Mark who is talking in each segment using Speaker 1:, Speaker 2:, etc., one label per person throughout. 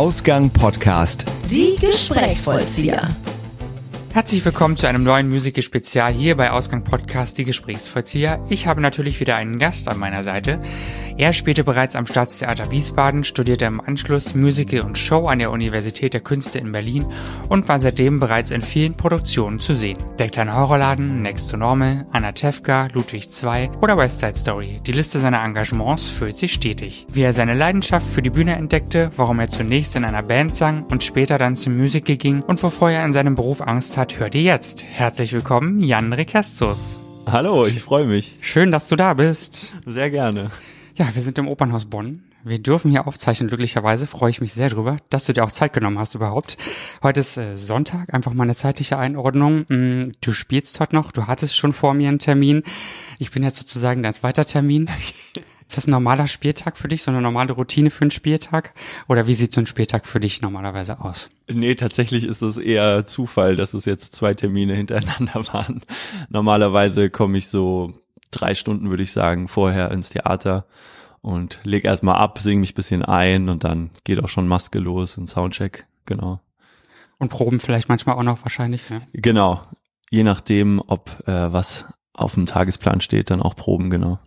Speaker 1: Ausgang Podcast.
Speaker 2: Die Gesprächsvollzieher.
Speaker 3: Herzlich willkommen zu einem neuen Musical-Spezial hier bei Ausgang Podcast Die Gesprächsvollzieher. Ich habe natürlich wieder einen Gast an meiner Seite. Er spielte bereits am Staatstheater Wiesbaden, studierte im Anschluss Musical und Show an der Universität der Künste in Berlin und war seitdem bereits in vielen Produktionen zu sehen. Der kleine Horrorladen, Next to Normal, Anna Tefka, Ludwig II oder West Side Story. Die Liste seiner Engagements füllt sich stetig. Wie er seine Leidenschaft für die Bühne entdeckte, warum er zunächst in einer Band sang und später dann zum Musical ging und wovor er in seinem Beruf Angst hat, hört ihr jetzt. Herzlich willkommen, Jan Rekestus.
Speaker 4: Hallo, ich freue mich.
Speaker 3: Schön, dass du da bist.
Speaker 4: Sehr gerne.
Speaker 3: Ja, wir sind im Opernhaus Bonn. Wir dürfen hier aufzeichnen, glücklicherweise freue ich mich sehr drüber, dass du dir auch Zeit genommen hast überhaupt. Heute ist äh, Sonntag, einfach mal eine zeitliche Einordnung. Mm, du spielst heute noch, du hattest schon vor mir einen Termin. Ich bin jetzt sozusagen dein zweiter Termin. Ist das ein normaler Spieltag für dich, so eine normale Routine für einen Spieltag? Oder wie sieht so ein Spieltag für dich normalerweise aus?
Speaker 4: Nee, tatsächlich ist es eher Zufall, dass es jetzt zwei Termine hintereinander waren. Normalerweise komme ich so drei Stunden, würde ich sagen, vorher ins Theater und leg erstmal ab, sing mich bisschen ein und dann geht auch schon Maske los und Soundcheck, genau.
Speaker 3: Und Proben vielleicht manchmal auch noch wahrscheinlich, ja?
Speaker 4: Genau. Je nachdem, ob äh, was auf dem Tagesplan steht, dann auch Proben, genau.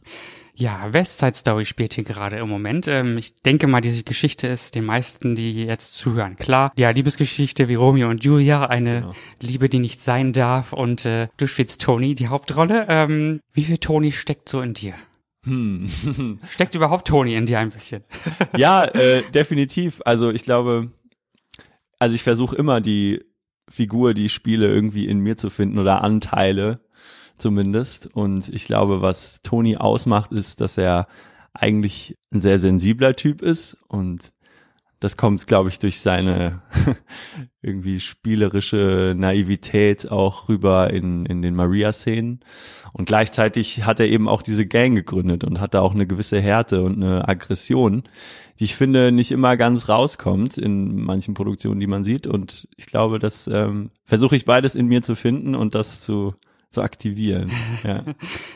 Speaker 3: Ja, West Side Story spielt hier gerade im Moment. Ähm, ich denke mal, diese Geschichte ist den meisten, die jetzt zuhören, klar. Ja, Liebesgeschichte wie Romeo und Julia, eine genau. Liebe, die nicht sein darf. Und äh, du spielst Tony, die Hauptrolle. Ähm, wie viel Tony steckt so in dir? Hm. Steckt überhaupt Tony in dir ein bisschen?
Speaker 4: ja, äh, definitiv. Also ich glaube, also ich versuche immer die Figur, die ich spiele, irgendwie in mir zu finden oder Anteile zumindest. Und ich glaube, was Toni ausmacht, ist, dass er eigentlich ein sehr sensibler Typ ist und das kommt, glaube ich, durch seine irgendwie spielerische Naivität auch rüber in, in den Maria-Szenen. Und gleichzeitig hat er eben auch diese Gang gegründet und hat da auch eine gewisse Härte und eine Aggression, die ich finde nicht immer ganz rauskommt in manchen Produktionen, die man sieht. Und ich glaube, das ähm, versuche ich beides in mir zu finden und das zu zu aktivieren. Ja.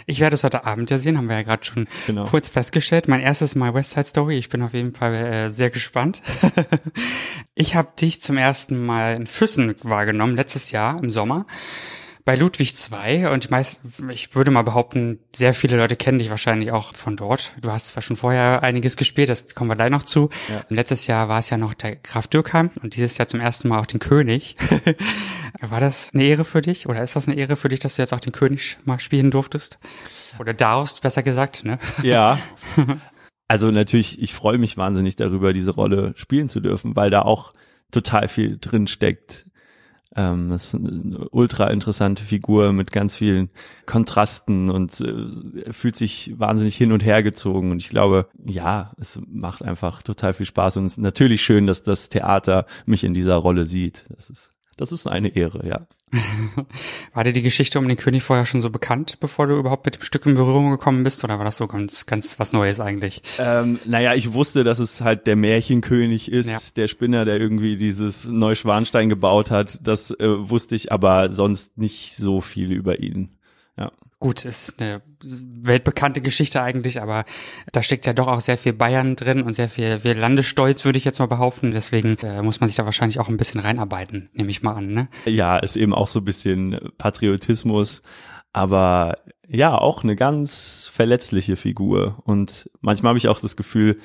Speaker 3: Ich werde es heute Abend ja sehen, haben wir ja gerade schon genau. kurz festgestellt. Mein erstes Mal West Side Story. Ich bin auf jeden Fall äh, sehr gespannt. ich habe dich zum ersten Mal in Füssen wahrgenommen, letztes Jahr im Sommer bei Ludwig II und meist, ich würde mal behaupten, sehr viele Leute kennen dich wahrscheinlich auch von dort. Du hast zwar schon vorher einiges gespielt, das kommen wir gleich noch zu. Ja. Letztes Jahr war es ja noch der Graf Dürkheim und dieses Jahr zum ersten Mal auch den König. war das eine Ehre für dich oder ist das eine Ehre für dich, dass du jetzt auch den König mal spielen durftest? Oder darfst, besser gesagt, ne?
Speaker 4: Ja. Also natürlich, ich freue mich wahnsinnig darüber, diese Rolle spielen zu dürfen, weil da auch total viel drin steckt ähm, das ist eine ultra interessante Figur mit ganz vielen Kontrasten und äh, fühlt sich wahnsinnig hin und her gezogen. Und ich glaube, ja, es macht einfach total viel Spaß. Und es ist natürlich schön, dass das Theater mich in dieser Rolle sieht. Das ist, das ist eine Ehre, ja.
Speaker 3: war dir die Geschichte um den König vorher schon so bekannt, bevor du überhaupt mit dem Stück in Berührung gekommen bist, oder war das so ganz, ganz was Neues eigentlich?
Speaker 4: Ähm, naja, ich wusste, dass es halt der Märchenkönig ist, ja. der Spinner, der irgendwie dieses Neuschwanstein gebaut hat. Das äh, wusste ich aber sonst nicht so viel über ihn.
Speaker 3: Gut, ist eine weltbekannte Geschichte eigentlich, aber da steckt ja doch auch sehr viel Bayern drin und sehr viel, viel Landesstolz, würde ich jetzt mal behaupten. Deswegen äh, muss man sich da wahrscheinlich auch ein bisschen reinarbeiten, nehme ich mal an. Ne?
Speaker 4: Ja, ist eben auch so ein bisschen Patriotismus, aber ja, auch eine ganz verletzliche Figur. Und manchmal habe ich auch das Gefühl,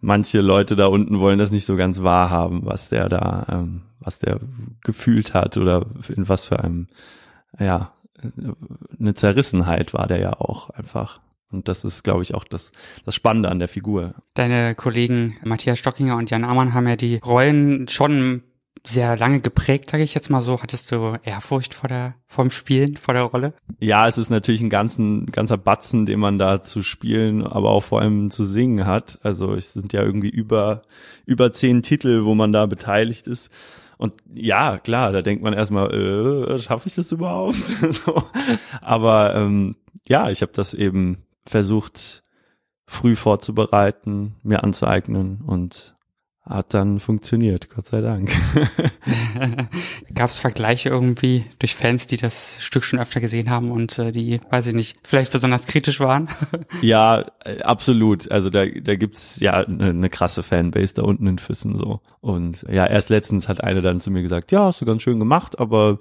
Speaker 4: manche Leute da unten wollen das nicht so ganz wahrhaben, was der da, ähm, was der gefühlt hat oder in was für einem, ja, eine Zerrissenheit war der ja auch einfach. Und das ist, glaube ich, auch das, das Spannende an der Figur.
Speaker 3: Deine Kollegen Matthias Stockinger und Jan Amann haben ja die Rollen schon sehr lange geprägt, sage ich jetzt mal so. Hattest du Ehrfurcht vor der, vom Spielen, vor der Rolle?
Speaker 4: Ja, es ist natürlich ein ganzen, ganzer Batzen, den man da zu spielen, aber auch vor allem zu singen hat. Also es sind ja irgendwie über, über zehn Titel, wo man da beteiligt ist. Und ja, klar, da denkt man erstmal, äh, schaffe ich das überhaupt? so. Aber ähm, ja, ich habe das eben versucht, früh vorzubereiten, mir anzueignen und hat dann funktioniert, Gott sei Dank.
Speaker 3: Gab es Vergleiche irgendwie durch Fans, die das Stück schon öfter gesehen haben und äh, die, weiß ich nicht, vielleicht besonders kritisch waren?
Speaker 4: ja, äh, absolut. Also da, da gibt's ja eine, eine krasse Fanbase da unten in Füssen so. Und ja, erst letztens hat eine dann zu mir gesagt, ja, hast du ganz schön gemacht, aber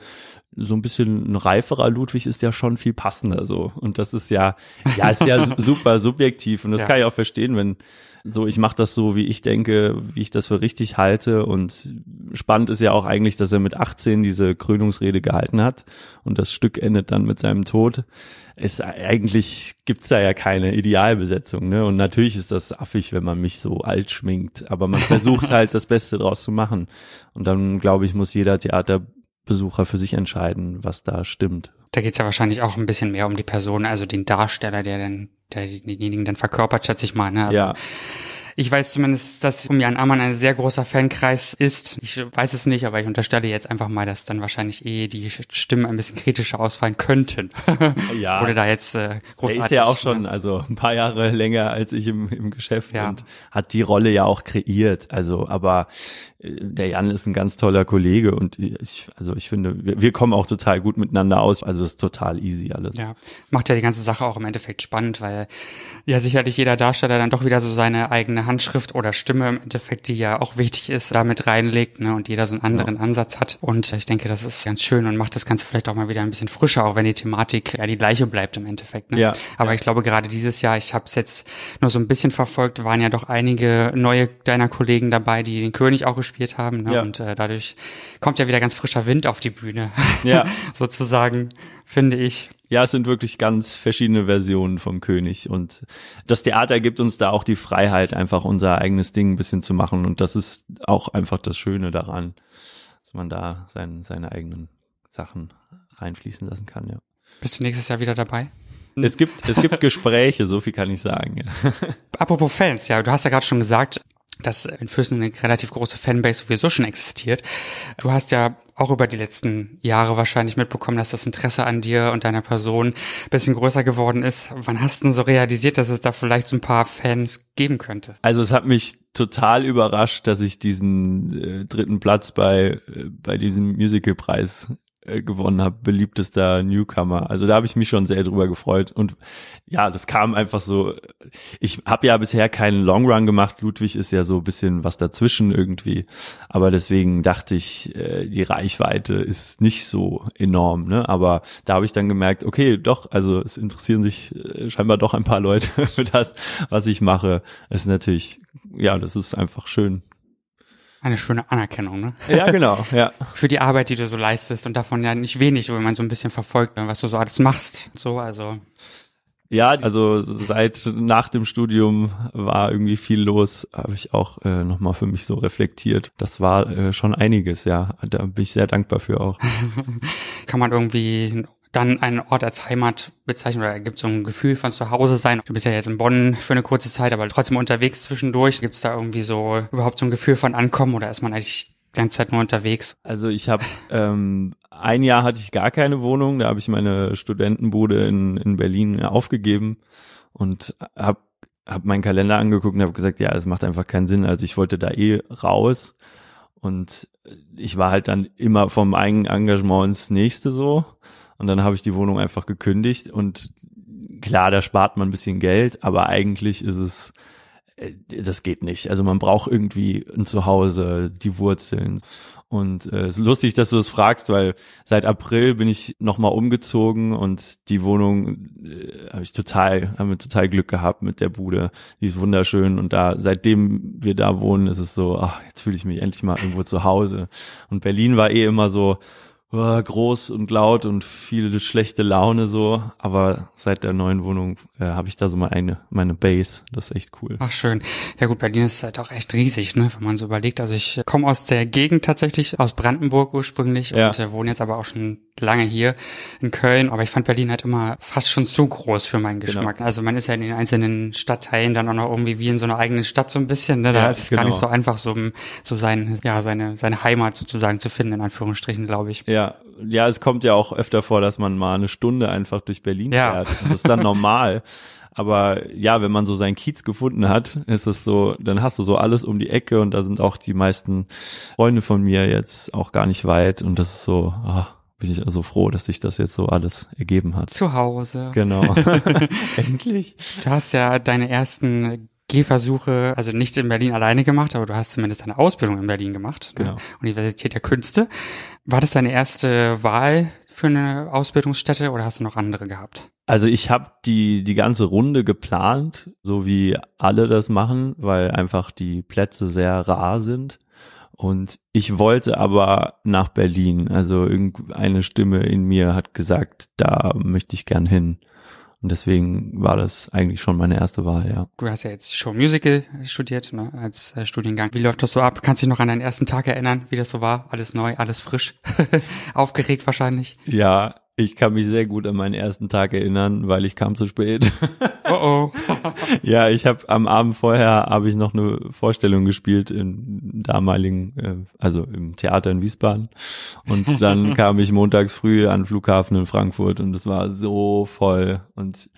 Speaker 4: so ein bisschen ein reiferer Ludwig ist ja schon viel passender so. Und das ist ja, ja, ist ja super subjektiv und das ja. kann ich auch verstehen, wenn so, ich mache das so, wie ich denke, wie ich das für richtig halte. Und spannend ist ja auch eigentlich, dass er mit 18 diese Krönungsrede gehalten hat und das Stück endet dann mit seinem Tod. Es eigentlich gibt's da ja keine Idealbesetzung, ne? Und natürlich ist das affig, wenn man mich so alt schminkt, aber man versucht halt das Beste draus zu machen. Und dann glaube ich, muss jeder Theater Besucher für sich entscheiden, was da stimmt.
Speaker 3: Da geht's ja wahrscheinlich auch ein bisschen mehr um die Person, also den Darsteller, der dann, der denjenigen dann verkörpert, schätze ich mal. Ne? Also
Speaker 4: ja.
Speaker 3: Ich weiß zumindest, dass um Jan Ammann ein sehr großer Fankreis ist. Ich weiß es nicht, aber ich unterstelle jetzt einfach mal, dass dann wahrscheinlich eh die Stimmen ein bisschen kritischer ausfallen könnten.
Speaker 4: Ja.
Speaker 3: Oder da jetzt äh, großartig.
Speaker 4: Der ist ja auch schon, also ein paar Jahre länger als ich im, im Geschäft ja. und hat die Rolle ja auch kreiert. Also, aber der Jan ist ein ganz toller Kollege und ich, also ich finde, wir, wir kommen auch total gut miteinander aus. Also es ist total easy alles.
Speaker 3: Ja, macht ja die ganze Sache auch im Endeffekt spannend, weil ja sicherlich jeder Darsteller dann doch wieder so seine eigene Handschrift oder Stimme im Endeffekt, die ja auch wichtig ist, damit reinlegt, ne, und jeder so einen anderen ja. Ansatz hat. Und ich denke, das ist ganz schön und macht das Ganze vielleicht auch mal wieder ein bisschen frischer, auch wenn die Thematik ja die gleiche bleibt im Endeffekt. Ne?
Speaker 4: Ja.
Speaker 3: Aber ich glaube, gerade dieses Jahr, ich habe es jetzt nur so ein bisschen verfolgt, waren ja doch einige neue deiner Kollegen dabei, die den König auch gespielt haben. Ne? Ja. Und äh, dadurch kommt ja wieder ganz frischer Wind auf die Bühne.
Speaker 4: Ja.
Speaker 3: Sozusagen, finde ich.
Speaker 4: Ja, es sind wirklich ganz verschiedene Versionen vom König und das Theater gibt uns da auch die Freiheit, einfach unser eigenes Ding ein bisschen zu machen und das ist auch einfach das Schöne daran, dass man da sein, seine eigenen Sachen reinfließen lassen kann, ja.
Speaker 3: Bist du nächstes Jahr wieder dabei?
Speaker 4: Es gibt, es gibt Gespräche, so viel kann ich sagen.
Speaker 3: Apropos Fans, ja, du hast ja gerade schon gesagt, dass in Füssen eine relativ große Fanbase sowieso schon existiert. Du hast ja auch über die letzten Jahre wahrscheinlich mitbekommen, dass das Interesse an dir und deiner Person bisschen größer geworden ist. Wann hast du denn so realisiert, dass es da vielleicht so ein paar Fans geben könnte?
Speaker 4: Also es hat mich total überrascht, dass ich diesen äh, dritten Platz bei, äh, bei diesem Musicalpreis äh, gewonnen habe, beliebtester Newcomer. Also da habe ich mich schon sehr drüber gefreut und ja, das kam einfach so. Ich habe ja bisher keinen Long Run gemacht. Ludwig ist ja so ein bisschen was dazwischen irgendwie, aber deswegen dachte ich, äh, die Reichweite ist nicht so enorm. Ne? Aber da habe ich dann gemerkt, okay, doch, also es interessieren sich äh, scheinbar doch ein paar Leute für das, was ich mache. Es ist natürlich, ja, das ist einfach schön
Speaker 3: eine schöne Anerkennung, ne?
Speaker 4: Ja, genau, ja.
Speaker 3: Für die Arbeit, die du so leistest und davon ja nicht wenig, wenn man so ein bisschen verfolgt, was du so alles machst. So, also.
Speaker 4: Ja, also seit nach dem Studium war irgendwie viel los, habe ich auch äh, nochmal für mich so reflektiert. Das war äh, schon einiges, ja. Da bin ich sehr dankbar für auch.
Speaker 3: Kann man irgendwie dann einen Ort als Heimat bezeichnen oder gibt es so ein Gefühl von zu Hause sein? Du bist ja jetzt in Bonn für eine kurze Zeit, aber trotzdem unterwegs zwischendurch. Gibt es da irgendwie so überhaupt so ein Gefühl von Ankommen oder ist man eigentlich die ganze Zeit nur unterwegs?
Speaker 4: Also ich habe ähm, ein Jahr hatte ich gar keine Wohnung, da habe ich meine Studentenbude in, in Berlin aufgegeben und habe hab meinen Kalender angeguckt und habe gesagt, ja, es macht einfach keinen Sinn. Also ich wollte da eh raus und ich war halt dann immer vom eigenen Engagement ins nächste so und dann habe ich die Wohnung einfach gekündigt und klar, da spart man ein bisschen Geld, aber eigentlich ist es, äh, das geht nicht. Also man braucht irgendwie ein Zuhause, die Wurzeln. Und äh, es ist lustig, dass du das fragst, weil seit April bin ich nochmal umgezogen und die Wohnung äh, habe ich total, haben wir total Glück gehabt mit der Bude. Die ist wunderschön und da, seitdem wir da wohnen, ist es so, ach, jetzt fühle ich mich endlich mal irgendwo zu Hause. Und Berlin war eh immer so, oh, groß und laut und viel schlechte Laune so. Aber seit der neuen Wohnung äh, habe ich da so mal eine meine Base. Das ist echt cool.
Speaker 3: Ach schön. Ja gut, Berlin ist halt auch echt riesig, ne, wenn man so überlegt. Also ich komme aus der Gegend tatsächlich, aus Brandenburg ursprünglich ja. und äh, wohne jetzt aber auch schon lange hier in Köln. Aber ich fand Berlin halt immer fast schon zu groß für meinen genau. Geschmack. Genau. Also man ist ja in den einzelnen Stadtteilen dann auch noch irgendwie wie in so einer eigenen Stadt so ein bisschen. Ne? Da ja, ist es genau. gar nicht genau. so einfach, so, so sein, ja, seine, seine Heimat sozusagen zu finden, in Anführungsstrichen, glaube ich.
Speaker 4: Ja, ja, ja, es kommt ja auch öfter vor, dass man mal eine Stunde einfach durch Berlin ja. fährt. Das ist dann normal. Aber ja, wenn man so seinen Kiez gefunden hat, ist es so, dann hast du so alles um die Ecke und da sind auch die meisten Freunde von mir jetzt auch gar nicht weit und das ist so, oh, bin ich also froh, dass sich das jetzt so alles ergeben hat.
Speaker 3: Zu Hause.
Speaker 4: Genau. Endlich.
Speaker 3: Du hast ja deine ersten Gehversuche, also nicht in Berlin alleine gemacht, aber du hast zumindest eine Ausbildung in Berlin gemacht.
Speaker 4: Genau.
Speaker 3: Ne? Universität der Künste. War das deine erste Wahl für eine Ausbildungsstätte oder hast du noch andere gehabt?
Speaker 4: Also ich habe die die ganze Runde geplant, so wie alle das machen, weil einfach die Plätze sehr rar sind. Und ich wollte aber nach Berlin. Also irgendeine Stimme in mir hat gesagt, da möchte ich gern hin. Und deswegen war das eigentlich schon meine erste Wahl, ja.
Speaker 3: Du hast ja jetzt Show Musical studiert, ne, als äh, Studiengang. Wie läuft das so ab? Kannst du dich noch an deinen ersten Tag erinnern, wie das so war? Alles neu, alles frisch. Aufgeregt wahrscheinlich.
Speaker 4: Ja, ich kann mich sehr gut an meinen ersten Tag erinnern, weil ich kam zu spät.
Speaker 3: Oh oh.
Speaker 4: ja, ich habe am Abend vorher habe ich noch eine Vorstellung gespielt im damaligen, äh, also im Theater in Wiesbaden. Und dann kam ich montags früh an den Flughafen in Frankfurt und es war so voll. Und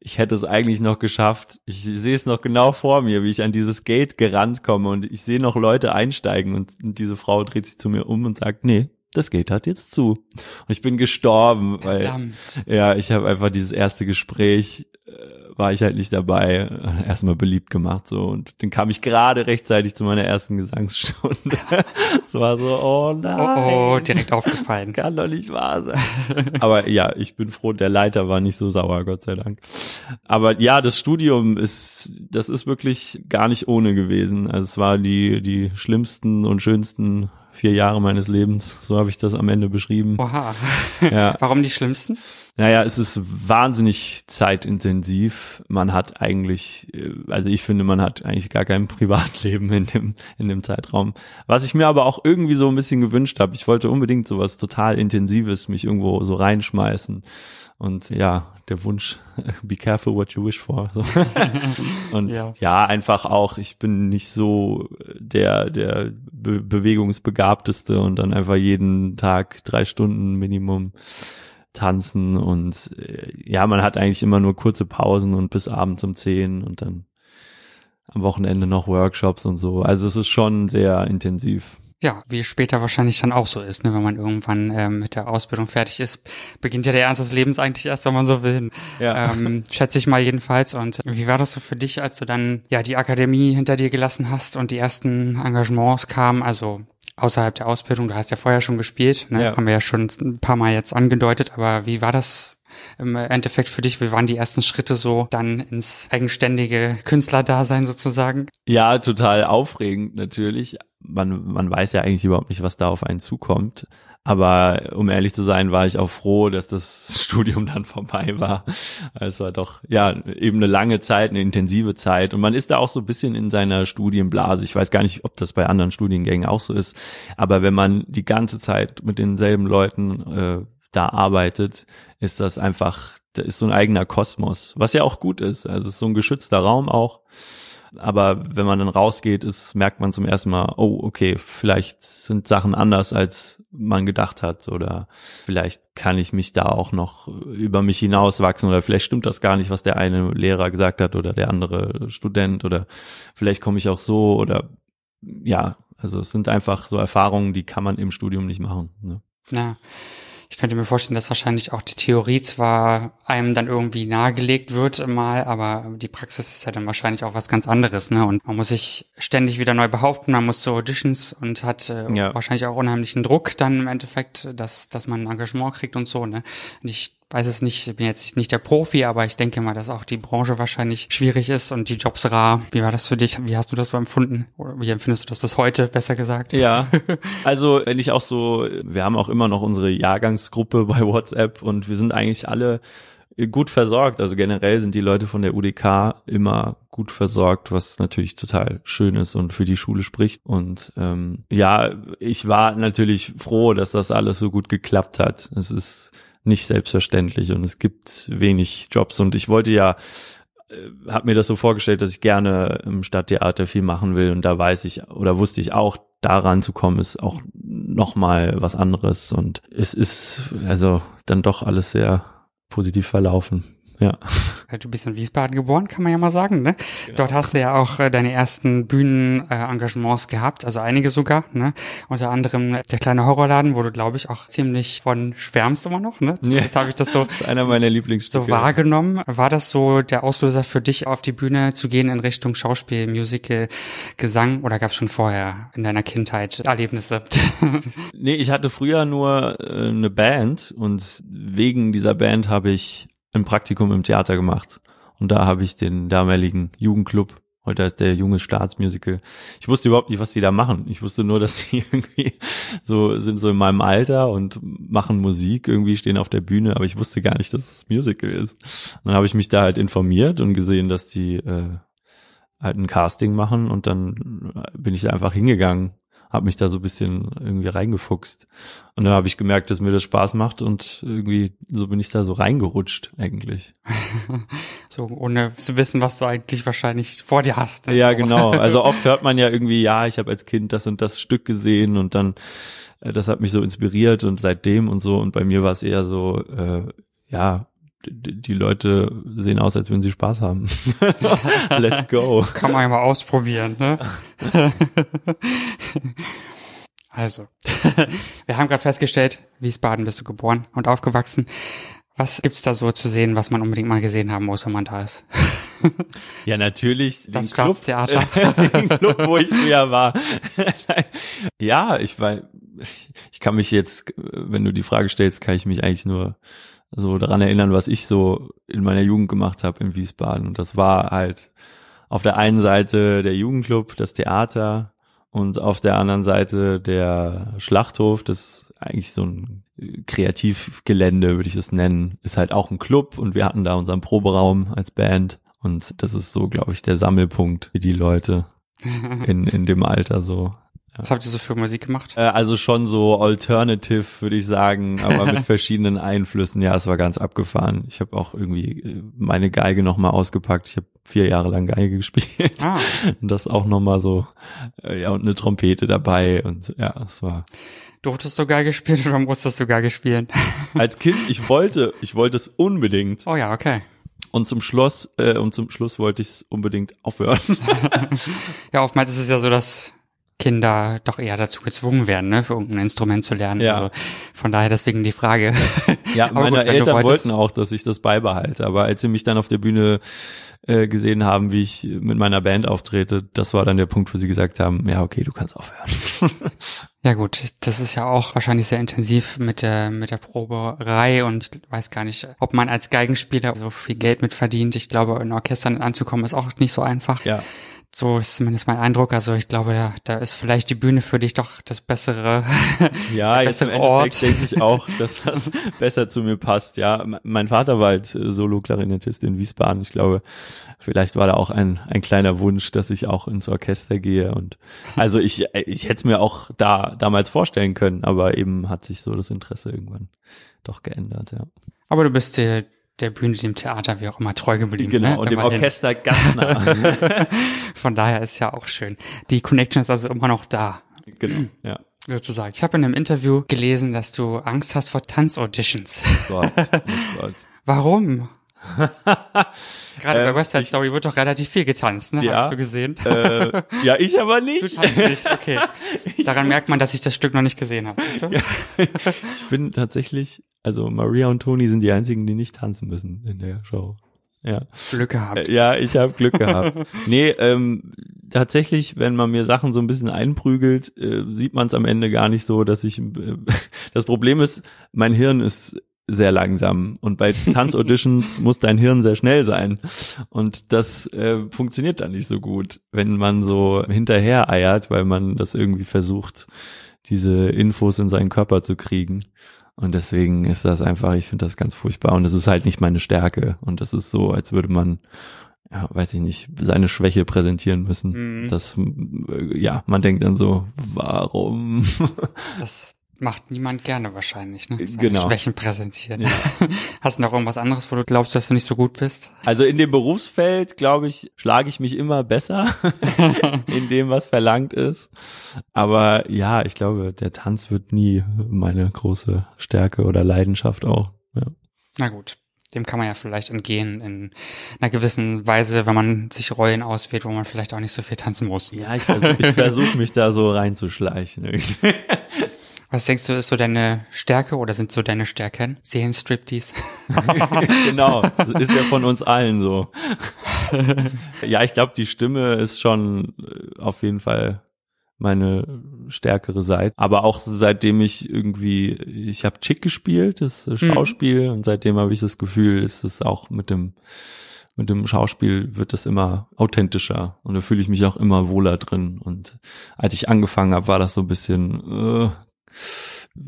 Speaker 4: ich hätte es eigentlich noch geschafft. Ich sehe es noch genau vor mir, wie ich an dieses Gate gerannt komme und ich sehe noch Leute einsteigen und diese Frau dreht sich zu mir um und sagt, nee, das Gate hat jetzt zu. Und ich bin gestorben, weil
Speaker 3: Verdammt.
Speaker 4: ja, ich habe einfach dieses erste Gespräch äh, war ich halt nicht dabei, erstmal beliebt gemacht so und dann kam ich gerade rechtzeitig zu meiner ersten Gesangsstunde. Es war so, oh nein.
Speaker 3: Oh oh, direkt aufgefallen.
Speaker 4: Kann doch nicht wahr sein. Aber ja, ich bin froh, der Leiter war nicht so sauer, Gott sei Dank. Aber ja, das Studium ist, das ist wirklich gar nicht ohne gewesen. Also es war die, die schlimmsten und schönsten vier Jahre meines Lebens. So habe ich das am Ende beschrieben.
Speaker 3: Oha.
Speaker 4: Ja.
Speaker 3: Warum die schlimmsten?
Speaker 4: Naja, es ist wahnsinnig zeitintensiv. Man hat eigentlich, äh, also ich finde, man hat eigentlich gar kein Privatleben in dem, in dem Zeitraum. Was ich mir aber auch irgendwie so ein bisschen gewünscht habe. Ich wollte unbedingt sowas total Intensives, mich irgendwo so reinschmeißen. Und ja, der Wunsch, be careful what you wish for. So. Und
Speaker 3: Ja.
Speaker 4: ja. einfach auch, ich bin nicht so der, der Be bewegungsbegabteste und dann einfach jeden Tag drei Stunden Minimum tanzen und äh, ja, man hat eigentlich immer nur kurze Pausen und bis abends um zehn und dann am Wochenende noch Workshops und so. Also es ist schon sehr intensiv.
Speaker 3: Ja, wie später wahrscheinlich dann auch so ist, ne? wenn man irgendwann ähm, mit der Ausbildung fertig ist, beginnt ja der Ernst des Lebens eigentlich erst, wenn man so will.
Speaker 4: Ja.
Speaker 3: Ähm, schätze ich mal jedenfalls. Und wie war das so für dich, als du dann ja die Akademie hinter dir gelassen hast und die ersten Engagements kamen? Also außerhalb der Ausbildung, du hast ja vorher schon gespielt, ne?
Speaker 4: Ja.
Speaker 3: haben wir ja schon ein paar Mal jetzt angedeutet, aber wie war das im Endeffekt für dich? Wie waren die ersten Schritte so dann ins eigenständige Künstlerdasein sozusagen?
Speaker 4: Ja, total aufregend natürlich. Man, man weiß ja eigentlich überhaupt nicht, was da auf einen zukommt. Aber um ehrlich zu sein, war ich auch froh, dass das Studium dann vorbei war. Es war doch, ja, eben eine lange Zeit, eine intensive Zeit. Und man ist da auch so ein bisschen in seiner Studienblase. Ich weiß gar nicht, ob das bei anderen Studiengängen auch so ist. Aber wenn man die ganze Zeit mit denselben Leuten äh, da arbeitet, ist das einfach, da ist so ein eigener Kosmos, was ja auch gut ist. Also es ist so ein geschützter Raum auch. Aber wenn man dann rausgeht, ist, merkt man zum ersten Mal, oh, okay, vielleicht sind Sachen anders, als man gedacht hat. Oder vielleicht kann ich mich da auch noch über mich hinauswachsen. Oder vielleicht stimmt das gar nicht, was der eine Lehrer gesagt hat oder der andere Student. Oder vielleicht komme ich auch so. Oder ja, also es sind einfach so Erfahrungen, die kann man im Studium nicht machen. Ne?
Speaker 3: Ja. Ich könnte mir vorstellen, dass wahrscheinlich auch die Theorie zwar einem dann irgendwie nahegelegt wird mal, aber die Praxis ist ja dann wahrscheinlich auch was ganz anderes, ne? Und man muss sich ständig wieder neu behaupten, man muss zu Auditions und hat äh,
Speaker 4: Ja.
Speaker 3: wahrscheinlich auch unheimlichen Druck dann im Endeffekt, dass, dass man ein Engagement kriegt und so, ne? Und ich weiß es nicht, ich bin jetzt nicht der Profi, aber ich denke mal, dass auch die Branche wahrscheinlich schwierig ist und die Jobs rar. Wie war das für dich? Wie hast du das so empfunden? Oder wie empfindest du das bis heute, besser gesagt?
Speaker 4: Ja, also wenn ich auch so, wir haben auch immer noch unsere Jahrgangsgruppe bei WhatsApp und wir sind eigentlich alle gut versorgt. Also generell sind die Leute von der UDK immer gut versorgt, was natürlich total schön ist und für die Schule spricht. Und ähm, ja, ich war natürlich froh, dass das alles so gut geklappt hat. Es ist nicht selbstverständlich und es gibt wenig Jobs. Und ich wollte ja habe mir das so vorgestellt, dass ich gerne im Stadttheater viel machen will. Und da weiß ich oder wusste ich auch, daran zu kommen ist auch noch mal was anderes. Und es ist also dann doch alles sehr positiv verlaufen. Ja.
Speaker 3: Du bist in Wiesbaden geboren, kann man ja mal sagen. Ne? Genau. Dort hast du ja auch äh, deine ersten Bühnenengagements äh, gehabt, also einige sogar. Ne? Unter anderem der kleine Horrorladen, wo du, glaube ich, auch ziemlich von schwärmst immer noch. Ne?
Speaker 4: Zumindest
Speaker 3: ja. habe ich das so
Speaker 4: das einer meiner Lieblingsstücke.
Speaker 3: So wahrgenommen. War das so der Auslöser für dich, auf die Bühne zu gehen in Richtung Schauspiel, Musical, Gesang? Oder gab es schon vorher in deiner Kindheit Erlebnisse?
Speaker 4: nee, ich hatte früher nur äh, eine Band und wegen dieser Band habe ich ein Praktikum im Theater gemacht. Und da habe ich den damaligen Jugendclub, heute heißt der Junge Staatsmusical. Ich wusste überhaupt nicht, was die da machen. Ich wusste nur, dass sie irgendwie so sind so in meinem Alter und machen Musik, irgendwie stehen auf der Bühne, aber ich wusste gar nicht, dass das Musical ist. Und dann habe ich mich da halt informiert und gesehen, dass die äh, halt ein Casting machen und dann bin ich einfach hingegangen habe mich da so ein bisschen irgendwie reingefuchst. Und dann habe ich gemerkt, dass mir das Spaß macht und irgendwie so bin ich da so reingerutscht eigentlich.
Speaker 3: so ohne zu wissen, was du eigentlich wahrscheinlich vor dir hast.
Speaker 4: Ne? Ja, genau. Also oft hört man ja irgendwie, ja, ich habe als Kind das und das Stück gesehen und dann, äh, das hat mich so inspiriert und seitdem und so. Und bei mir war es eher so, äh, ja, die Leute sehen aus, als würden sie Spaß haben. Let's go.
Speaker 3: Kann man ja mal ausprobieren, ne? also, wir haben gerade festgestellt, Wiesbaden bist du geboren und aufgewachsen. Was gibt's da so zu sehen, was man unbedingt mal gesehen haben muss, wenn man da ist?
Speaker 4: ja, natürlich.
Speaker 3: Das Staatstheater.
Speaker 4: den Club, wo ich früher war. ja, ich war, ich kann mich jetzt, wenn du die Frage stellst, kann ich mich eigentlich nur so daran erinnern, was ich so in meiner Jugend gemacht habe in Wiesbaden. Und das war halt auf der einen Seite der Jugendclub, das Theater und auf der anderen Seite der Schlachthof, das ist eigentlich so ein Kreativgelände, würde ich es nennen, ist halt auch ein Club und wir hatten da unseren Proberaum als Band und das ist so, glaube ich, der Sammelpunkt für die Leute in, in dem Alter so.
Speaker 3: Was habt ihr so für Musik gemacht?
Speaker 4: Äh, also schon so Alternative, würde ich sagen, aber mit verschiedenen Einflüssen. Ja, es war ganz abgefahren. Ich habe auch irgendwie äh, meine Geige nochmal ausgepackt. Ich habe vier Jahre lang Geige gespielt. Ah. Und das auch nochmal so, äh, ja, und eine Trompete dabei. Und ja, es war.
Speaker 3: Durftest du Geige spielen oder musstest du Geige spielen?
Speaker 4: Als Kind, ich wollte, ich wollte es unbedingt.
Speaker 3: Oh ja, okay.
Speaker 4: Und zum Schluss, äh, und zum Schluss wollte ich es unbedingt aufhören.
Speaker 3: ja, oftmals ist es ja so, dass Kinder doch eher dazu gezwungen werden, ne, für irgendein Instrument zu lernen.
Speaker 4: Ja.
Speaker 3: Also von daher deswegen die Frage.
Speaker 4: Ja, meine gut, Eltern wollten auch, dass ich das beibehalte, aber als sie mich dann auf der Bühne äh, gesehen haben, wie ich mit meiner Band auftrete, das war dann der Punkt, wo sie gesagt haben, ja, okay, du kannst aufhören.
Speaker 3: ja gut, das ist ja auch wahrscheinlich sehr intensiv mit der mit der Proberei und ich weiß gar nicht, ob man als Geigenspieler so viel Geld mit verdient. Ich glaube, in Orchestern anzukommen ist auch nicht so einfach.
Speaker 4: Ja.
Speaker 3: So ist zumindest mein Eindruck. Also ich glaube, da, da ist vielleicht die Bühne für dich doch das bessere,
Speaker 4: ja, bessere jetzt im Ort. denke ich auch, dass das besser zu mir passt. Ja, mein Vater war halt Solo-Klarinettist in Wiesbaden. Ich glaube, vielleicht war da auch ein, ein kleiner Wunsch, dass ich auch ins Orchester gehe. Und also ich, ich hätte es mir auch da damals vorstellen können, aber eben hat sich so das Interesse irgendwann doch geändert, ja.
Speaker 3: Aber du bist dir der Bühne, dem Theater, wie auch immer, treu geblieben.
Speaker 4: Genau, ne? und dem Orchester ganz nah.
Speaker 3: Von daher ist ja auch schön. Die Connection ist also immer noch da.
Speaker 4: Genau, ja.
Speaker 3: Sozusagen. Ich habe in einem Interview gelesen, dass du Angst hast vor Tanzauditions. Gott, oh Gott. Warum? Gerade bei ähm, West Side Story wird doch relativ viel getanzt, ne?
Speaker 4: Ja,
Speaker 3: Hast du gesehen?
Speaker 4: Äh, ja, ich aber nicht.
Speaker 3: Du tanzt nicht, okay. Daran merkt man, dass ich das Stück noch nicht gesehen habe. Ja,
Speaker 4: ich bin tatsächlich also Maria und Toni sind die einzigen, die nicht tanzen müssen in der Show. Ja.
Speaker 3: Glück gehabt.
Speaker 4: Äh, ja, ich habe Glück gehabt. nee, ähm, tatsächlich, wenn man mir Sachen so ein bisschen einprügelt, äh, sieht man es am Ende gar nicht so, dass ich. Äh, das Problem ist, mein Hirn ist sehr langsam und bei Tanzauditions muss dein Hirn sehr schnell sein und das äh, funktioniert dann nicht so gut, wenn man so hinterher eiert, weil man das irgendwie versucht, diese Infos in seinen Körper zu kriegen. Und deswegen ist das einfach, ich finde das ganz furchtbar. Und es ist halt nicht meine Stärke. Und das ist so, als würde man, ja, weiß ich nicht, seine Schwäche präsentieren müssen. Mhm. Das, ja, man denkt dann so, warum?
Speaker 3: Das, Macht niemand gerne wahrscheinlich, ne?
Speaker 4: Seine genau.
Speaker 3: Schwächen präsentieren. Ja. Hast du noch irgendwas anderes, wo du glaubst, dass du nicht so gut bist?
Speaker 4: Also in dem Berufsfeld, glaube ich, schlage ich mich immer besser in dem, was verlangt ist. Aber ja, ich glaube, der Tanz wird nie meine große Stärke oder Leidenschaft auch. Ja.
Speaker 3: Na gut. dem kann man ja vielleicht entgehen in einer gewissen Weise, wenn man sich Rollen auswählt, wo man vielleicht auch nicht so viel tanzen muss.
Speaker 4: Ja, ich versuche versuch mich da so reinzuschleichen.
Speaker 3: Was denkst du, ist so deine Stärke oder sind so deine Stärken? Seelenstriptease?
Speaker 4: genau, das ist ja von uns allen so. ja, ich glaube, die Stimme ist schon äh, auf jeden Fall meine stärkere Seite. Aber auch seitdem ich irgendwie, ich habe Chick gespielt, das Schauspiel, und seitdem habe ich das Gefühl, ist es auch mit dem mit dem Schauspiel wird es immer authentischer und da fühle ich mich auch immer wohler drin. Und als ich angefangen habe, war das so ein bisschen, äh,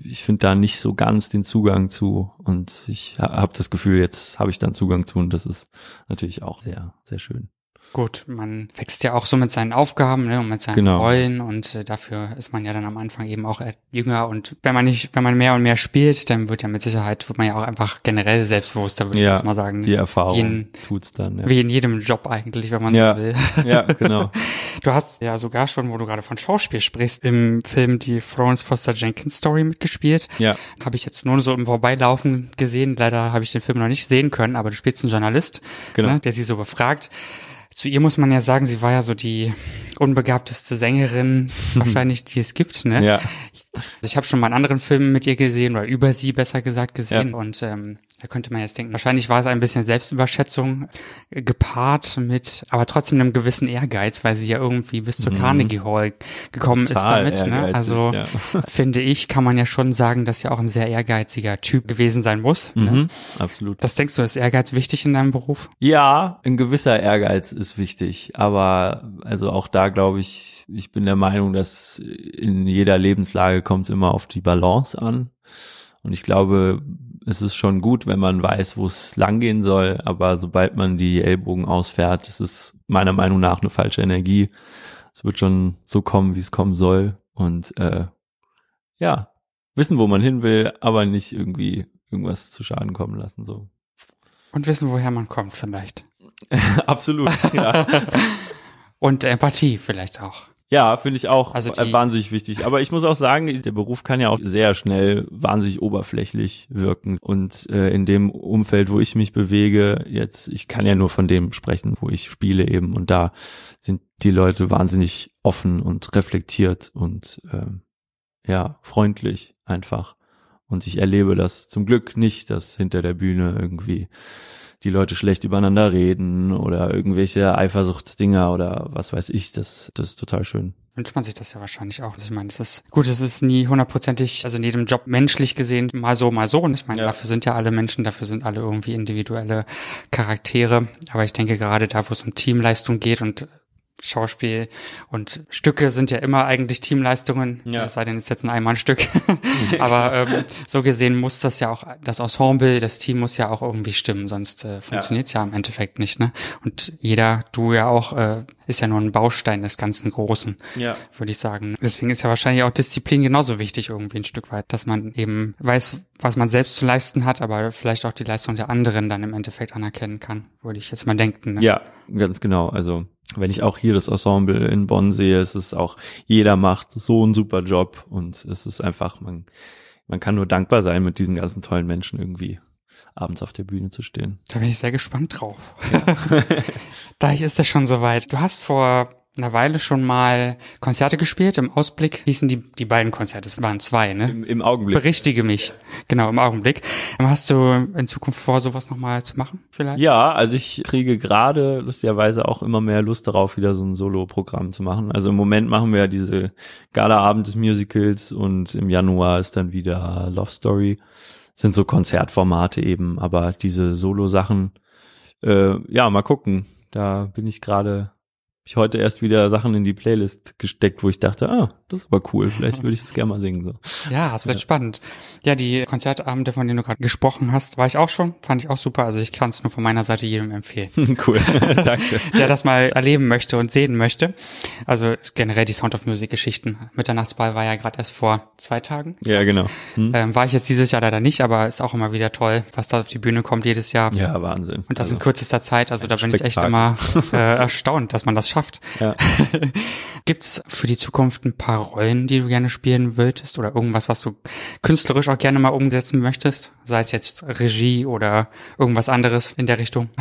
Speaker 4: ich finde da nicht so ganz den Zugang zu und ich ha habe das Gefühl, jetzt habe ich dann Zugang zu und das ist natürlich auch sehr, sehr schön.
Speaker 3: Gut, man wächst ja auch so mit seinen Aufgaben ne, und mit seinen
Speaker 4: Genau.
Speaker 3: Rollen und äh, dafür ist man ja dann am Anfang eben auch jünger und wenn man nicht, wenn man mehr und mehr spielt, dann wird ja mit Sicherheit, wird man ja auch einfach generell selbstbewusster, würde ich
Speaker 4: Ja,
Speaker 3: jetzt mal sagen.
Speaker 4: Die Erfahrung
Speaker 3: Jeden-
Speaker 4: tut's dann. Ja,
Speaker 3: Wie in jedem Job eigentlich, wenn man
Speaker 4: Ja.
Speaker 3: so will.
Speaker 4: ja genau.
Speaker 3: Du hast ja sogar schon, wo du gerade von Schauspiel sprichst, im Film die Florence Foster Jenkins Story mitgespielt.
Speaker 4: Ja,
Speaker 3: Habe ich jetzt nur so im Vorbeilaufen gesehen. Leider habe ich den Film noch nicht sehen können, aber du spielst einen Journalist,
Speaker 4: Genau.
Speaker 3: ne, der sie so befragt. Zu ihr muss man ja sagen, sie war ja so die unbegabteste Sängerin wahrscheinlich, die es gibt. Ne?
Speaker 4: ja,
Speaker 3: Ich habe schon mal einen anderen Film mit ihr gesehen oder über sie besser gesagt gesehen und ähm, da könnte man jetzt denken, wahrscheinlich war es ein bisschen Selbstüberschätzung äh, gepaart mit, aber trotzdem einem gewissen Ehrgeiz, weil sie ja irgendwie bis zur Carnegie Hall gekommen
Speaker 4: Mhm. Total
Speaker 3: ist damit. Ne? Also
Speaker 4: ja.
Speaker 3: finde ich, kann man ja schon sagen, dass ja auch ein sehr ehrgeiziger Typ gewesen sein muss. Ne?
Speaker 4: mhm, absolut.
Speaker 3: Was denkst du, ist Ehrgeiz wichtig in deinem Beruf?
Speaker 4: Ja, ein gewisser Ehrgeiz ist wichtig, aber also auch da glaube ich, ich bin der Meinung, dass in jeder Lebenslage kommt es immer auf die Balance an. Und ich glaube, es ist schon gut, wenn man weiß, wo es langgehen soll, aber sobald man die Ellbogen ausfährt, ist es meiner Meinung nach eine falsche Energie. Es wird schon so kommen, wie es kommen soll. Und äh, ja, wissen, wo man hin will, aber nicht irgendwie irgendwas zu Schaden kommen lassen. So.
Speaker 3: Und wissen, woher man kommt vielleicht.
Speaker 4: Absolut, ja.
Speaker 3: Und Empathie vielleicht auch.
Speaker 4: Ja, finde ich auch
Speaker 3: Also
Speaker 4: wahnsinnig wichtig. Aber ich muss auch sagen, der Beruf kann ja auch sehr schnell wahnsinnig oberflächlich wirken. Und äh, in dem Umfeld, wo ich mich bewege, jetzt, ich kann ja nur von dem sprechen, wo ich spiele eben. Und da sind die Leute wahnsinnig offen und reflektiert und ähm, ja, freundlich einfach. Und ich erlebe das zum Glück nicht, dass hinter der Bühne irgendwie die Leute schlecht übereinander reden oder irgendwelche Eifersuchtsdinger oder was weiß ich, das, das ist total schön.
Speaker 3: Wünscht man sich das ja wahrscheinlich auch. Ich meine, es ist gut, es ist nie hundertprozentig, also in jedem Job menschlich gesehen, mal so, mal so. Und ich meine,
Speaker 4: Ja.
Speaker 3: dafür sind ja alle Menschen, dafür sind alle irgendwie individuelle Charaktere. Aber ich denke gerade da, wo es um Teamleistung geht und Schauspiel und Stücke sind ja immer eigentlich Teamleistungen,
Speaker 4: Ja.
Speaker 3: es sei denn, es ist jetzt ein Einmannstück. Aber ähm, so gesehen muss das ja auch, das Ensemble, das Team muss ja auch irgendwie stimmen, sonst äh, funktioniert's ja. im Endeffekt nicht. Ne? Und jeder, du ja auch, äh, ist ja nur ein Baustein des ganzen Großen
Speaker 4: Ja.
Speaker 3: würde ich sagen. Deswegen ist ja wahrscheinlich auch Disziplin genauso wichtig irgendwie ein Stück weit, dass man eben weiß, was man selbst zu leisten hat, aber vielleicht auch die Leistung der anderen dann im Endeffekt anerkennen kann, würde ich jetzt mal denken. Ne?
Speaker 4: Ja, ganz genau. Also wenn ich auch hier das Ensemble in Bonn sehe, es ist auch, jeder macht so einen super Job und es ist einfach, man, man kann nur dankbar sein, mit diesen ganzen tollen Menschen irgendwie abends auf der Bühne zu stehen.
Speaker 3: Da bin ich sehr gespannt drauf. da ist es schon soweit. Du hast vor einer Weile schon mal Konzerte gespielt. Im Ausblick hießen die, die beiden Konzerte, es waren zwei, ne?
Speaker 4: Im, im Augenblick.
Speaker 3: Berichtige mich. Genau, im Augenblick. Hast du in Zukunft vor, sowas nochmal zu machen, vielleicht?
Speaker 4: Ja, also ich kriege gerade lustigerweise auch immer mehr Lust darauf, wieder so ein Solo-Programm zu machen. Also im Moment machen wir ja diese Gala-Abend des Musicals und im Januar ist dann wieder Love Story. Sind so Konzertformate eben, aber diese Solo-Sachen, äh, ja, mal gucken. Da bin ich gerade, ich heute erst wieder Sachen in die Playlist gesteckt, wo ich dachte, ah, das ist aber cool, vielleicht würde ich das gerne mal singen. So.
Speaker 3: Ja, das wird spannend. Ja, die Konzertabende, von denen du gerade gesprochen hast, war ich auch schon, fand ich auch super. Also ich kann es nur von meiner Seite jedem empfehlen,
Speaker 4: cool, danke.
Speaker 3: der das mal erleben möchte und sehen möchte. Also generell die Sound of Music Geschichten. Mitternachtsball war ja gerade erst vor zwei Tagen.
Speaker 4: Ja, genau. Hm?
Speaker 3: Ähm, war ich jetzt dieses Jahr leider nicht, aber ist auch immer wieder toll, was da auf die Bühne kommt jedes Jahr.
Speaker 4: Ja, Wahnsinn.
Speaker 3: Und das
Speaker 4: Also,
Speaker 3: in kürzester Zeit, also da bin ich echt immer äh, erstaunt, dass man das schafft.
Speaker 4: Ja.
Speaker 3: Gibt's für die Zukunft ein paar Rollen, die du gerne spielen würdest oder irgendwas, was du künstlerisch auch gerne mal umsetzen möchtest? Sei es jetzt Regie oder irgendwas anderes in der Richtung?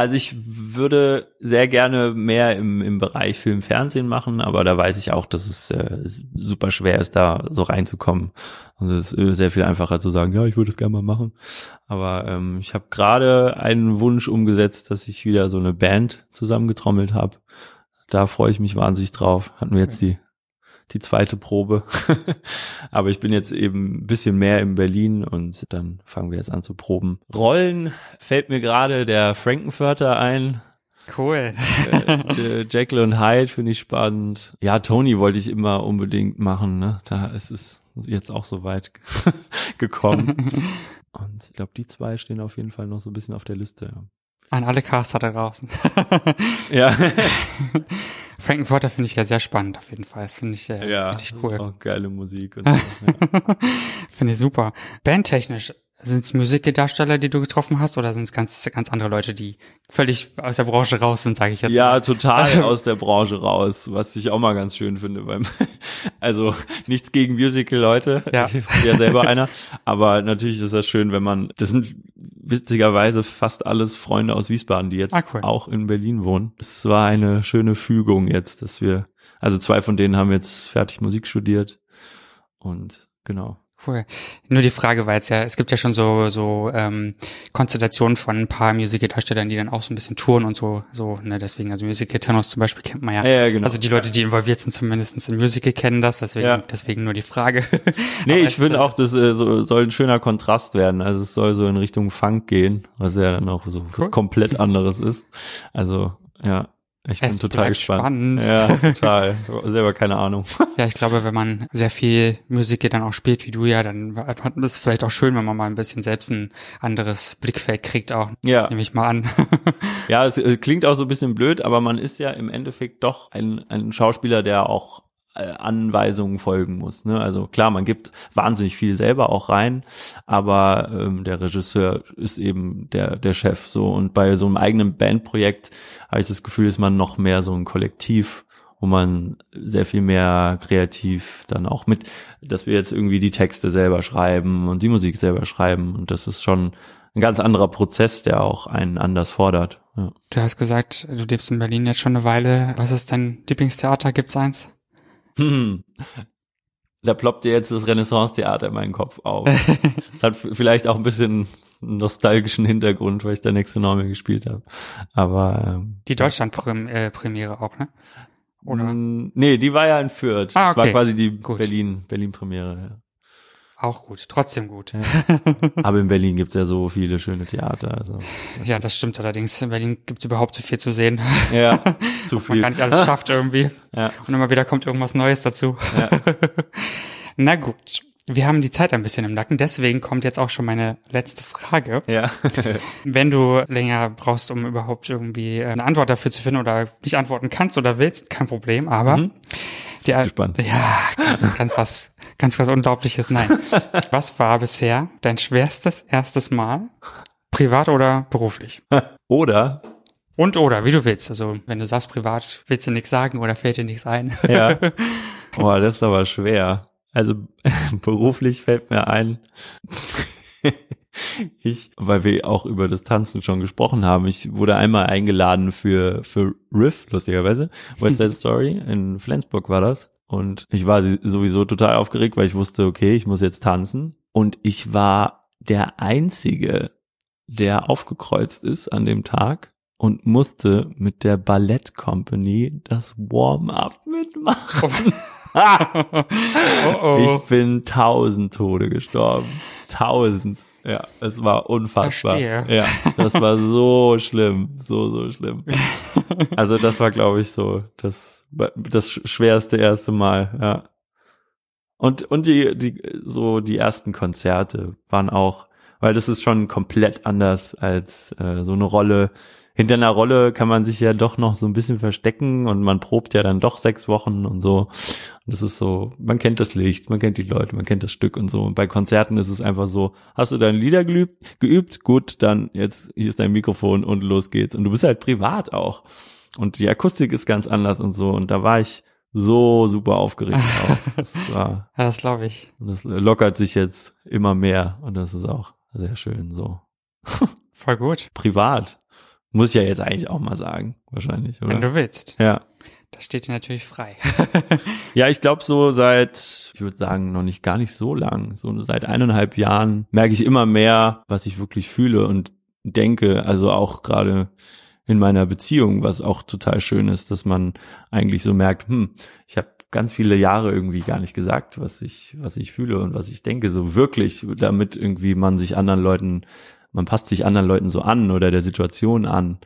Speaker 4: Also ich würde sehr gerne mehr im, im Bereich Film, Fernsehen machen, aber da weiß ich auch, dass es äh, super schwer ist, da so reinzukommen. Und es ist sehr viel einfacher zu sagen, ja, ich würde es gerne mal machen. Aber ähm, ich habe gerade einen Wunsch umgesetzt, dass ich wieder so eine Band zusammengetrommelt habe. Da freue ich mich wahnsinnig drauf. Hatten wir jetzt die die zweite Probe. Aber ich bin jetzt eben ein bisschen mehr in Berlin und dann fangen wir jetzt an zu proben. Rollen fällt mir gerade der Frankenfurter ein.
Speaker 3: Cool.
Speaker 4: äh, Jekyll und Hyde finde ich spannend. Ja, Tony wollte ich immer unbedingt machen. Ne? Da ist es jetzt auch so weit gekommen. Und ich glaube, die zwei stehen auf jeden Fall noch so ein bisschen auf der Liste.
Speaker 3: An alle Caster da draußen.
Speaker 4: ja.
Speaker 3: Frankenfurter finde ich ja sehr spannend auf jeden Fall. Das finde ich äh,
Speaker 4: ja,
Speaker 3: richtig cool.
Speaker 4: Auch geile Musik. Und so, ja.
Speaker 3: finde ich super. Bandtechnisch, sind es Musikdarsteller, die du getroffen hast, oder sind es ganz, ganz andere Leute, die völlig aus der Branche raus sind, sage ich jetzt
Speaker 4: Ja,
Speaker 3: mal.
Speaker 4: total aus der Branche raus, was ich auch mal ganz schön finde beim, also nichts gegen Musical-Leute,
Speaker 3: Ja.
Speaker 4: ich bin ja selber einer, aber natürlich ist das schön, wenn man, das sind witzigerweise fast alles Freunde aus Wiesbaden, die jetzt
Speaker 3: Ah, cool.
Speaker 4: auch in Berlin wohnen. Es war eine schöne Fügung jetzt, dass wir, also zwei von denen haben jetzt fertig Musik studiert und genau.
Speaker 3: Cool. Nur die Frage war jetzt ja, es gibt ja schon so so ähm, Konstellationen von ein paar Musicaldarstellern, die dann auch so ein bisschen touren und so, so, ne, deswegen, also Musical Tenors zum Beispiel kennt man ja.
Speaker 4: Ja, ja, genau.
Speaker 3: Also die Leute, die involviert sind, zumindest im Musical kennen das, deswegen,
Speaker 4: Ja.
Speaker 3: deswegen nur die Frage.
Speaker 4: Nee, ich finde auch, das äh, so, soll ein schöner Kontrast werden. Also es soll so in Richtung Funk gehen, was ja dann auch so
Speaker 3: Cool.
Speaker 4: komplett anderes ist. Also, ja, ich bin
Speaker 3: Es
Speaker 4: total gespannt.
Speaker 3: spannend.
Speaker 4: Ja, total. Selber keine Ahnung.
Speaker 3: Ja, ich glaube, wenn man sehr viel Musik dann auch spielt wie du ja, dann man es vielleicht auch schön, wenn man mal ein bisschen selbst ein anderes Blickfeld kriegt auch.
Speaker 4: Ja,
Speaker 3: Nehme ich mal an.
Speaker 4: ja, es äh, klingt auch so ein bisschen blöd, aber man ist ja im Endeffekt doch ein, ein Schauspieler, der auch Anweisungen folgen muss. Ne? Also klar, man gibt wahnsinnig viel selber auch rein, aber ähm, der Regisseur ist eben der der Chef so und bei so einem eigenen Bandprojekt habe ich das Gefühl, ist man noch mehr so ein Kollektiv, wo man sehr viel mehr kreativ dann auch mit, dass wir jetzt irgendwie die Texte selber schreiben und die Musik selber schreiben und das ist schon ein ganz anderer Prozess, der auch einen anders fordert. Ja.
Speaker 3: Du hast gesagt, du lebst in Berlin jetzt schon eine Weile. Was ist dein Lieblingstheater? Gibt's eins?
Speaker 4: Hm. Da ploppt dir jetzt das Renaissance-Theater in meinen Kopf auf. Das hat vielleicht auch ein bisschen einen nostalgischen Hintergrund, weil ich da nächste Norme gespielt habe. Aber ähm,
Speaker 3: Die Deutschland-Premiere auch, ne? Oder?
Speaker 4: nee, die war ja in Fürth.
Speaker 3: Ah,
Speaker 4: Das war
Speaker 3: okay.
Speaker 4: quasi die
Speaker 3: Gut.
Speaker 4: Berlin Berlin Premiere.
Speaker 3: Auch gut, trotzdem gut.
Speaker 4: Ja. Aber in Berlin gibt's ja so viele schöne Theater. Also
Speaker 3: Ja, das stimmt allerdings. In Berlin gibt's überhaupt so viel zu sehen.
Speaker 4: ja, zu
Speaker 3: Man
Speaker 4: viel.
Speaker 3: gar nicht alles schafft irgendwie.
Speaker 4: Ja.
Speaker 3: Und immer wieder kommt irgendwas Neues dazu.
Speaker 4: Ja.
Speaker 3: Na gut. Wir haben die Zeit ein bisschen im Nacken, deswegen kommt jetzt auch schon meine letzte Frage.
Speaker 4: Ja.
Speaker 3: Wenn du länger brauchst, um überhaupt irgendwie äh, eine Antwort dafür zu finden oder nicht antworten kannst oder willst, kein Problem, aber
Speaker 4: Mhm.
Speaker 3: die,
Speaker 4: Gespannt.
Speaker 3: ja, ganz, ganz was, ganz was Unglaubliches. Nein. was war bisher dein schwerstes erstes Mal? Privat oder beruflich?
Speaker 4: Oder
Speaker 3: Und oder, wie du willst. Also, wenn du sagst privat, willst du nichts sagen oder fällt dir nichts ein?
Speaker 4: Ja. Boah, das ist aber schwer. Also beruflich fällt mir ein, ich, weil wir auch über das Tanzen schon gesprochen haben, ich wurde einmal eingeladen für, für Riff, lustigerweise, West Side Story, in Flensburg war das. Und ich war sowieso total aufgeregt, weil ich wusste, okay, ich muss jetzt tanzen. Und ich war der Einzige, der aufgekreuzt ist an dem Tag und musste mit der Ballett Company das Warm-up mitmachen.
Speaker 3: oh oh.
Speaker 4: Ich bin tausend Tode gestorben. Tausend. Ja, es war unfassbar.
Speaker 3: Verstehe.
Speaker 4: Ja, das war so schlimm, so so schlimm. Also das war, glaube ich, so das das schwerste erste Mal. Ja. Und und die die so die ersten Konzerte waren auch, weil das ist schon komplett anders als äh, so eine Rolle. Hinter einer Rolle kann man sich ja doch noch so ein bisschen verstecken und man probt ja dann doch sechs Wochen und so. Und das ist so, man kennt das Licht, man kennt die Leute, man kennt das Stück und so. Und bei Konzerten ist es einfach so, hast du deine Lieder geübt, geübt? Gut, dann jetzt hier ist dein Mikrofon und los geht's. Und du bist halt privat auch. Und die Akustik ist ganz anders und so. Und da war ich so super aufgeregt auch. Das war,
Speaker 3: Ja, das glaube ich.
Speaker 4: und das lockert sich jetzt immer mehr und das ist auch sehr schön so.
Speaker 3: Voll gut.
Speaker 4: Privat. Muss ich ja jetzt eigentlich auch mal sagen, wahrscheinlich, oder?
Speaker 3: Wenn du willst.
Speaker 4: ja.
Speaker 3: Das steht dir natürlich frei.
Speaker 4: Ja, ich glaube so seit, ich würde sagen, noch nicht gar nicht so lang, so seit eineinhalb Jahren merke ich immer mehr, was ich wirklich fühle und denke, also auch gerade in meiner Beziehung, was auch total schön ist, dass man eigentlich so merkt, hm, ich habe ganz viele Jahre irgendwie gar nicht gesagt, was ich, was ich fühle und was ich denke, so wirklich, damit irgendwie man sich anderen Leuten, man passt sich anderen Leuten so an oder der Situation an.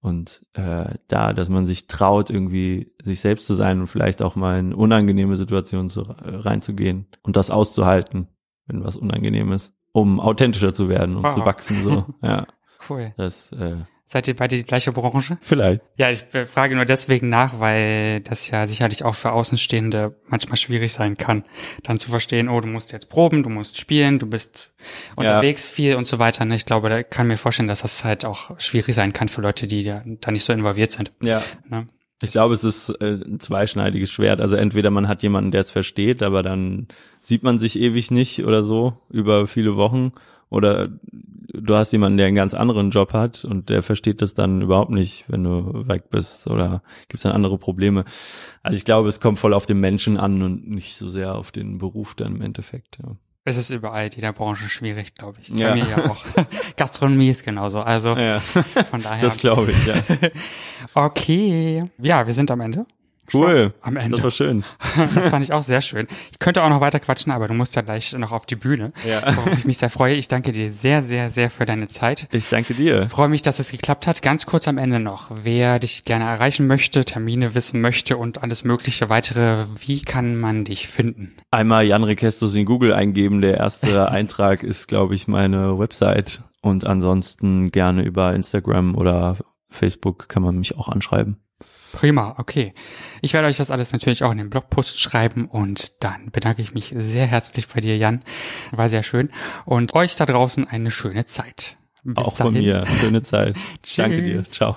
Speaker 4: Und äh, da, dass man sich traut, irgendwie sich selbst zu sein und vielleicht auch mal in unangenehme Situationen zu, äh, reinzugehen und das auszuhalten, wenn was unangenehm ist, um authentischer zu werden und
Speaker 3: Wow.
Speaker 4: zu wachsen. So, ja,
Speaker 3: Cool.
Speaker 4: das äh,
Speaker 3: Seid ihr beide die gleiche Branche?
Speaker 4: vielleicht.
Speaker 3: Ja, ich frage nur deswegen nach, weil das ja sicherlich auch für Außenstehende manchmal schwierig sein kann, dann zu verstehen, oh, du musst jetzt proben, du musst spielen, du bist unterwegs viel und so weiter. ne? Ich glaube, da kann mir vorstellen, dass das halt auch schwierig sein kann für Leute, die da, da nicht so involviert sind.
Speaker 4: Ja.
Speaker 3: Ne?
Speaker 4: Ich glaube, es ist äh, ein zweischneidiges Schwert. Also entweder man hat jemanden, der es versteht, aber dann sieht man sich ewig nicht oder so über viele Wochen. Oder du hast jemanden, der einen ganz anderen Job hat und der versteht das dann überhaupt nicht, wenn du weg bist oder gibt es dann andere Probleme. Also ich glaube, es kommt voll auf den Menschen an und nicht so sehr auf den Beruf dann im Endeffekt. Ja.
Speaker 3: Es ist überall in jeder Branche schwierig, glaube ich.
Speaker 4: Ja.
Speaker 3: Bei mir ja auch. Gastronomie ist genauso. Also
Speaker 4: Ja,
Speaker 3: von daher.
Speaker 4: das glaube ich, ja.
Speaker 3: okay. Ja, wir sind am Ende.
Speaker 4: Cool.
Speaker 3: Am Ende.
Speaker 4: Das war schön.
Speaker 3: Das fand ich auch sehr schön. Ich könnte auch noch weiter quatschen, aber du musst ja gleich noch auf die Bühne.
Speaker 4: Ja.
Speaker 3: Worauf ich mich sehr freue. Ich danke dir sehr, sehr, sehr für deine Zeit.
Speaker 4: Ich danke dir.
Speaker 3: Ich freue mich, dass es geklappt hat. Ganz kurz am Ende noch. Wer dich gerne erreichen möchte, Termine wissen möchte und alles mögliche weitere, wie kann man dich finden?
Speaker 4: Einmal Jan Rekestus in Google eingeben. Der erste Eintrag ist, glaube ich, meine Website. Und ansonsten gerne über Instagram oder Facebook kann man mich auch anschreiben.
Speaker 3: Prima, okay. Ich werde euch das alles natürlich auch in den Blogpost schreiben und dann bedanke ich mich sehr herzlich bei dir, Jan. War sehr schön. Und euch da draußen eine schöne Zeit. Bis
Speaker 4: auch von
Speaker 3: dahin.
Speaker 4: mir. Schöne Zeit. Danke dir. Ciao.